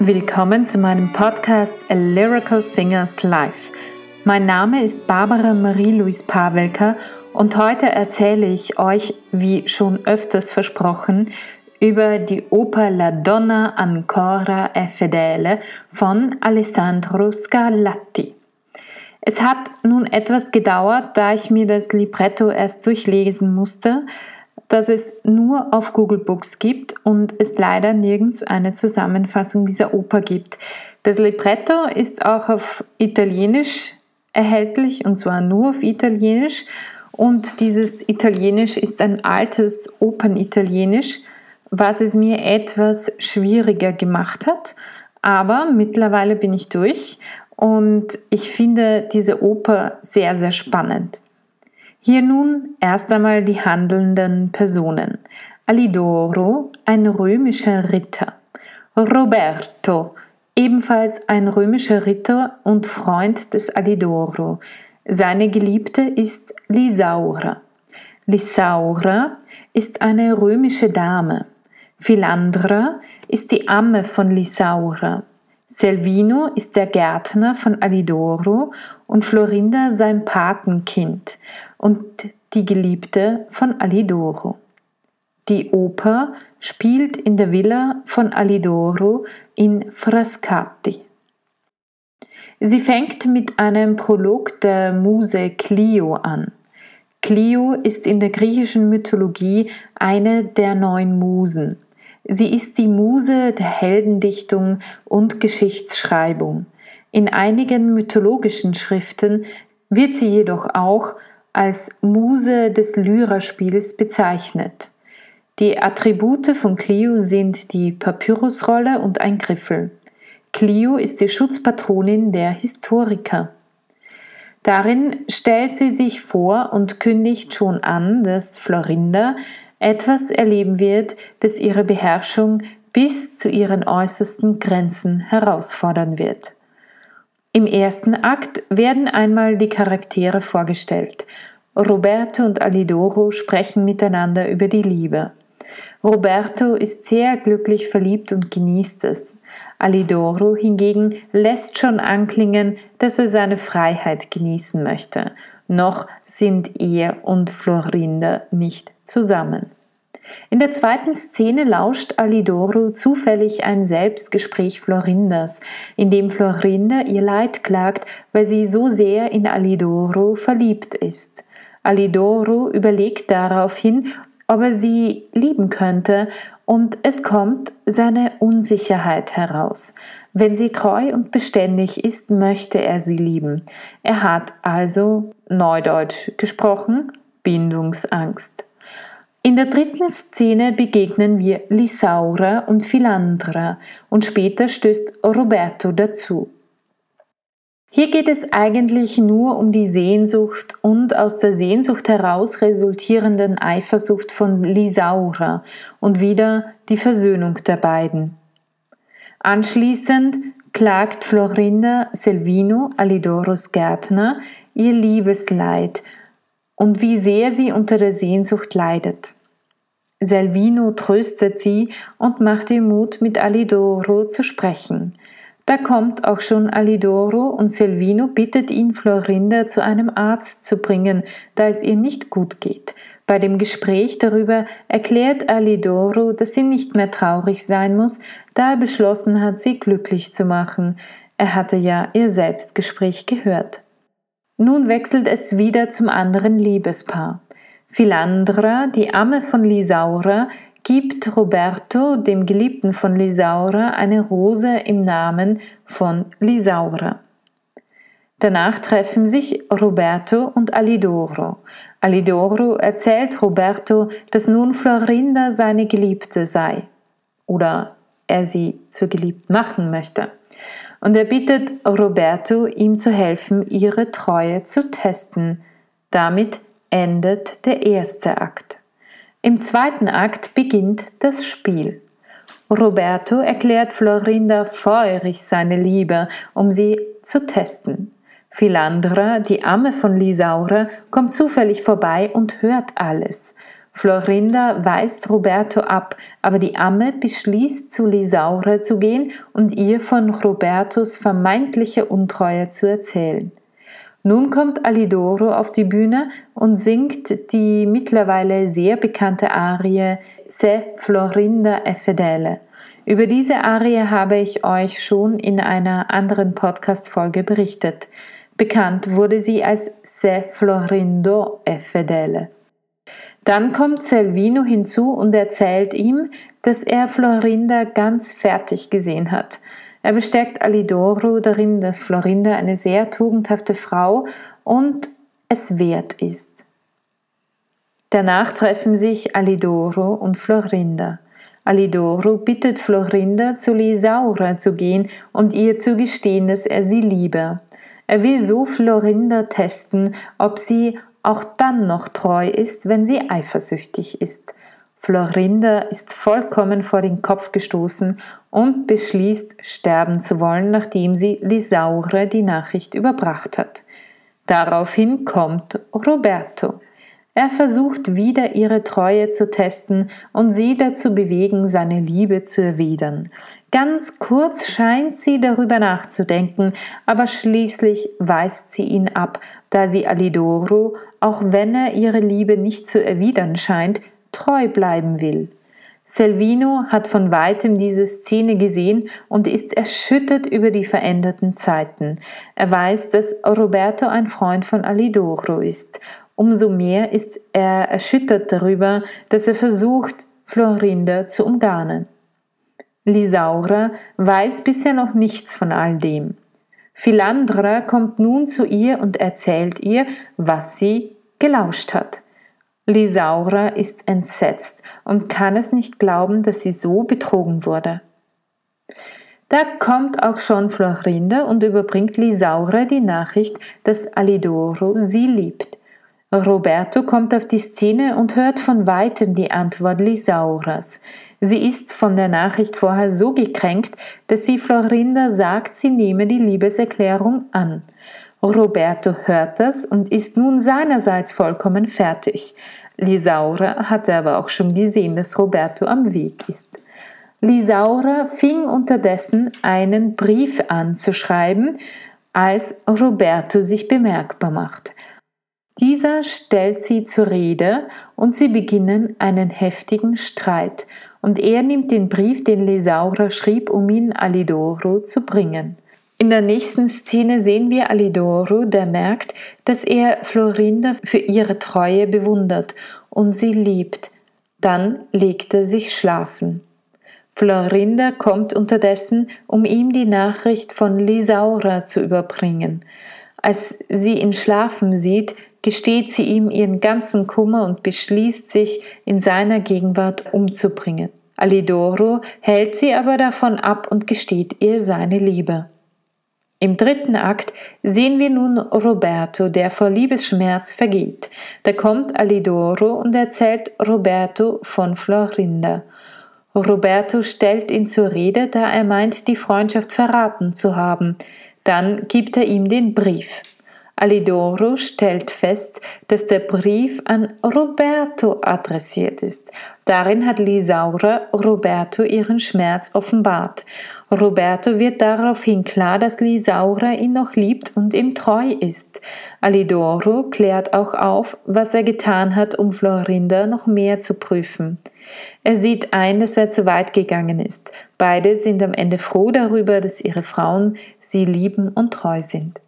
Willkommen zu meinem Podcast A Lyrical Singers Life. Mein Name ist Barbara Marie-Louise Pavelka und heute erzähle ich euch, wie schon öfters versprochen, über die Oper La Donna Ancora e Fedele von Alessandro Scarlatti. Es hat nun etwas gedauert, da ich mir das Libretto erst durchlesen musste, dass es nur auf Google Books gibt und es leider nirgends eine Zusammenfassung dieser Oper gibt. Das Libretto ist auch auf Italienisch erhältlich und zwar nur auf Italienisch und dieses Italienisch ist ein altes Opernitalienisch, was es mir etwas schwieriger gemacht hat, aber mittlerweile bin ich durch und ich finde diese Oper sehr, sehr spannend. Hier nun erst einmal die handelnden Personen. Alidoro, ein römischer Ritter. Roberto, ebenfalls ein römischer Ritter und Freund des Alidoro. Seine Geliebte ist Lisaura. Lisaura ist eine römische Dame. Philandra ist die Amme von Lisaura. Selvino ist der Gärtner von Alidoro und Florinda sein Patenkind und die Geliebte von Alidoro. Die Oper spielt in der Villa von Alidoro in Frascati. Sie fängt mit einem Prolog der Muse Clio an. Clio ist in der griechischen Mythologie eine der neun Musen. Sie ist die Muse der Heldendichtung und Geschichtsschreibung. In einigen mythologischen Schriften wird sie jedoch auch als Muse des Lyrerspiels bezeichnet. Die Attribute von Clio sind die Papyrusrolle und ein Griffel. Clio ist die Schutzpatronin der Historiker. Darin stellt sie sich vor und kündigt schon an, dass Florinda etwas erleben wird, das ihre Beherrschung bis zu ihren äußersten Grenzen herausfordern wird. Im ersten Akt werden einmal die Charaktere vorgestellt. Roberto und Alidoro sprechen miteinander über die Liebe. Roberto ist sehr glücklich verliebt und genießt es. Alidoro hingegen lässt schon anklingen, dass er seine Freiheit genießen möchte. Noch sind er und Florinda nicht zusammen. In der zweiten Szene lauscht Alidoro zufällig ein Selbstgespräch Florindas, in dem Florinda ihr Leid klagt, weil sie so sehr in Alidoro verliebt ist. Alidoro überlegt daraufhin, ob er sie lieben könnte, und es kommt seine Unsicherheit heraus. Wenn sie treu und beständig ist, möchte er sie lieben. Er hat also, neudeutsch gesprochen, Bindungsangst. In der dritten Szene begegnen wir Lisaura und Philandra und später stößt Roberto dazu. Hier geht es eigentlich nur um die Sehnsucht und aus der Sehnsucht heraus resultierenden Eifersucht von Lisaura und wieder die Versöhnung der beiden. Anschließend klagt Florinda Selvino, Alidoros Gärtner, ihr Liebesleid und wie sehr sie unter der Sehnsucht leidet. Selvino tröstet sie und macht ihr Mut, mit Alidoro zu sprechen. Da kommt auch schon Alidoro und Selvino bittet ihn, Florinda zu einem Arzt zu bringen, da es ihr nicht gut geht. Bei dem Gespräch darüber erklärt Alidoro, dass sie nicht mehr traurig sein muss, da er beschlossen hat, sie glücklich zu machen. Er hatte ja ihr Selbstgespräch gehört. Nun wechselt es wieder zum anderen Liebespaar. Philandra, die Amme von Lisaura, gibt Roberto, dem Geliebten von Lisaura, eine Rose im Namen von Lisaura. Danach treffen sich Roberto und Alidoro. Alidoro erzählt Roberto, dass nun Florinda seine Geliebte sei oder er sie zur Geliebten machen möchte. Und er bittet Roberto, ihm zu helfen, ihre Treue zu testen. Damit endet der erste Akt. Im zweiten Akt beginnt das Spiel. Roberto erklärt Florinda feurig seine Liebe, um sie zu testen. Philandra, die Amme von Lisaura, kommt zufällig vorbei und hört alles. Florinda weist Roberto ab, aber die Amme beschließt, zu Lisaura zu gehen und ihr von Robertos vermeintlicher Untreue zu erzählen. Nun kommt Alidoro auf die Bühne und singt die mittlerweile sehr bekannte Arie Se Florinda è fedele. Über diese Arie habe ich euch schon in einer anderen Podcast-Folge berichtet. Bekannt wurde sie als Se Florindo è fedele. Dann kommt Selvino hinzu und erzählt ihm, dass er Florinda ganz fertig gesehen hat. Er bestärkt Alidoro darin, dass Florinda eine sehr tugendhafte Frau und es wert ist. Danach treffen sich Alidoro und Florinda. Alidoro bittet Florinda, zu Lisaura zu gehen und ihr zu gestehen, dass er sie liebe. Er will so Florinda testen, ob sie auch dann noch treu ist, wenn sie eifersüchtig ist. Florinda ist vollkommen vor den Kopf gestoßen und beschließt, sterben zu wollen, nachdem sie Lisaure die Nachricht überbracht hat. Daraufhin kommt Roberto. Er versucht wieder ihre Treue zu testen und sie dazu bewegen, seine Liebe zu erwidern. Ganz kurz scheint sie darüber nachzudenken, aber schließlich weist sie ihn ab, da sie Alidoro, auch wenn er ihre Liebe nicht zu erwidern scheint, treu bleiben will. Selvino hat von weitem diese Szene gesehen und ist erschüttert über die veränderten Zeiten. Er weiß, dass Roberto ein Freund von Alidoro ist Umso mehr ist er erschüttert darüber, dass er versucht, Florinda zu umgarnen. Lisaura weiß bisher noch nichts von all dem. Philandra kommt nun zu ihr und erzählt ihr, was sie gelauscht hat. Lisaura ist entsetzt und kann es nicht glauben, dass sie so betrogen wurde. Da kommt auch schon Florinda und überbringt Lisaura die Nachricht, dass Alidoro sie liebt. Roberto kommt auf die Szene und hört von weitem die Antwort Lisauras. Sie ist von der Nachricht vorher so gekränkt, dass sie Florinda sagt, sie nehme die Liebeserklärung an. Roberto hört das und ist nun seinerseits vollkommen fertig. Lisaura hatte aber auch schon gesehen, dass Roberto am Weg ist. Lisaura fing unterdessen einen Brief an zu schreiben, als Roberto sich bemerkbar macht. Dieser stellt sie zur Rede und sie beginnen einen heftigen Streit. Und er nimmt den Brief, den Lesaura schrieb, um ihn Alidoro zu bringen. In der nächsten Szene sehen wir Alidoro, der merkt, dass er Florinda für ihre Treue bewundert und sie liebt. Dann legt er sich schlafen. Florinda kommt unterdessen, um ihm die Nachricht von Lisaura zu überbringen. Als sie ihn schlafen sieht, gesteht sie ihm ihren ganzen Kummer und beschließt sich, in seiner Gegenwart umzubringen. Alidoro hält sie aber davon ab und gesteht ihr seine Liebe. Im dritten Akt sehen wir nun Roberto, der vor Liebesschmerz vergeht. Da kommt Alidoro und erzählt Roberto von Florinda. Roberto stellt ihn zur Rede, da er meint, die Freundschaft verraten zu haben. Dann gibt er ihm den Brief. Alidoro stellt fest, dass der Brief an Roberto adressiert ist. Darin hat Lisaura Roberto ihren Schmerz offenbart. Roberto wird daraufhin klar, dass Lisaura ihn noch liebt und ihm treu ist. Alidoro klärt auch auf, was er getan hat, um Florinda noch mehr zu prüfen. Er sieht ein, dass er zu weit gegangen ist. Beide sind am Ende froh darüber, dass ihre Frauen sie lieben und treu sind.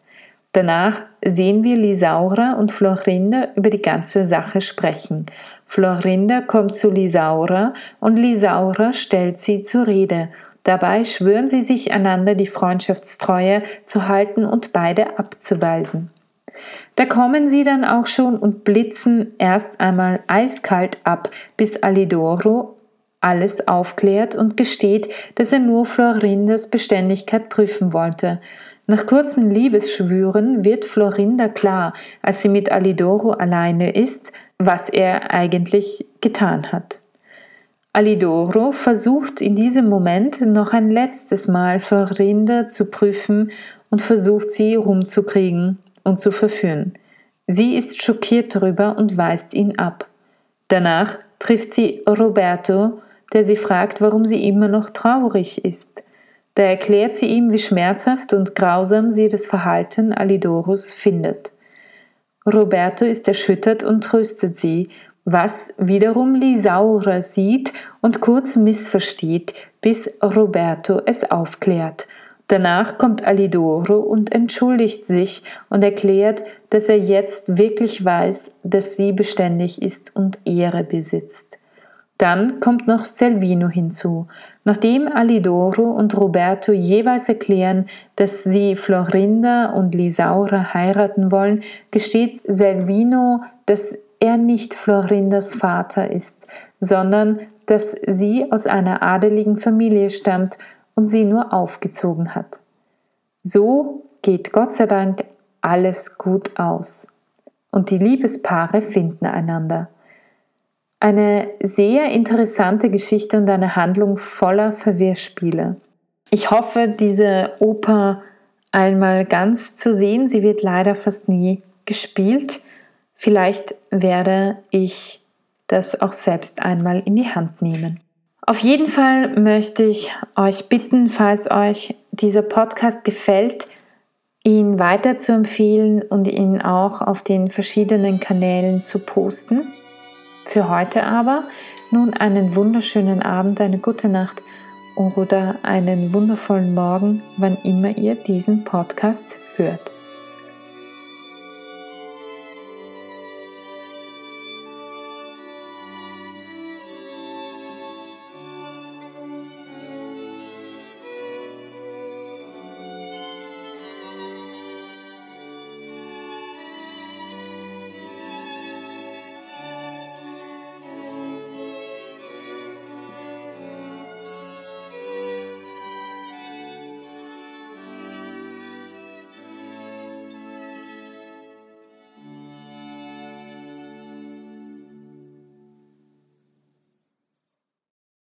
Danach sehen wir Lisaura und Florinda über die ganze Sache sprechen. Florinda kommt zu Lisaura und Lisaura stellt sie zur Rede. Dabei schwören sie sich einander die Freundschaftstreue zu halten und beide abzuweisen. Da kommen sie dann auch schon und blitzen erst einmal eiskalt ab, bis Alidoro alles aufklärt und gesteht, dass er nur Florindas Beständigkeit prüfen wollte. Nach kurzen Liebesschwüren wird Florinda klar, als sie mit Alidoro alleine ist, was er eigentlich getan hat. Alidoro versucht in diesem Moment noch ein letztes Mal Florinda zu prüfen und versucht sie rumzukriegen und zu verführen. Sie ist schockiert darüber und weist ihn ab. Danach trifft sie Roberto, der sie fragt, warum sie immer noch traurig ist. Da erklärt sie ihm, wie schmerzhaft und grausam sie das Verhalten Alidoros findet. Roberto ist erschüttert und tröstet sie, was wiederum Lisaura sieht und kurz missversteht, bis Roberto es aufklärt. Danach kommt Alidoro und entschuldigt sich und erklärt, dass er jetzt wirklich weiß, dass sie beständig ist und Ehre besitzt. Dann kommt noch Selvino hinzu. Nachdem Alidoro und Roberto jeweils erklären, dass sie Florinda und Lisaura heiraten wollen, gesteht Selvino, dass er nicht Florindas Vater ist, sondern dass sie aus einer adeligen Familie stammt und sie nur aufgezogen hat. So geht Gott sei Dank alles gut aus und die Liebespaare finden einander. Eine sehr interessante Geschichte und eine Handlung voller Verwirrspiele. Ich hoffe, diese Oper einmal ganz zu sehen. Sie wird leider fast nie gespielt. Vielleicht werde ich das auch selbst einmal in die Hand nehmen. Auf jeden Fall möchte ich euch bitten, falls euch dieser Podcast gefällt, ihn weiter zu empfehlen und ihn auch auf den verschiedenen Kanälen zu posten. Für heute aber nun einen wunderschönen Abend, eine gute Nacht oder einen wundervollen Morgen, wann immer ihr diesen Podcast hört.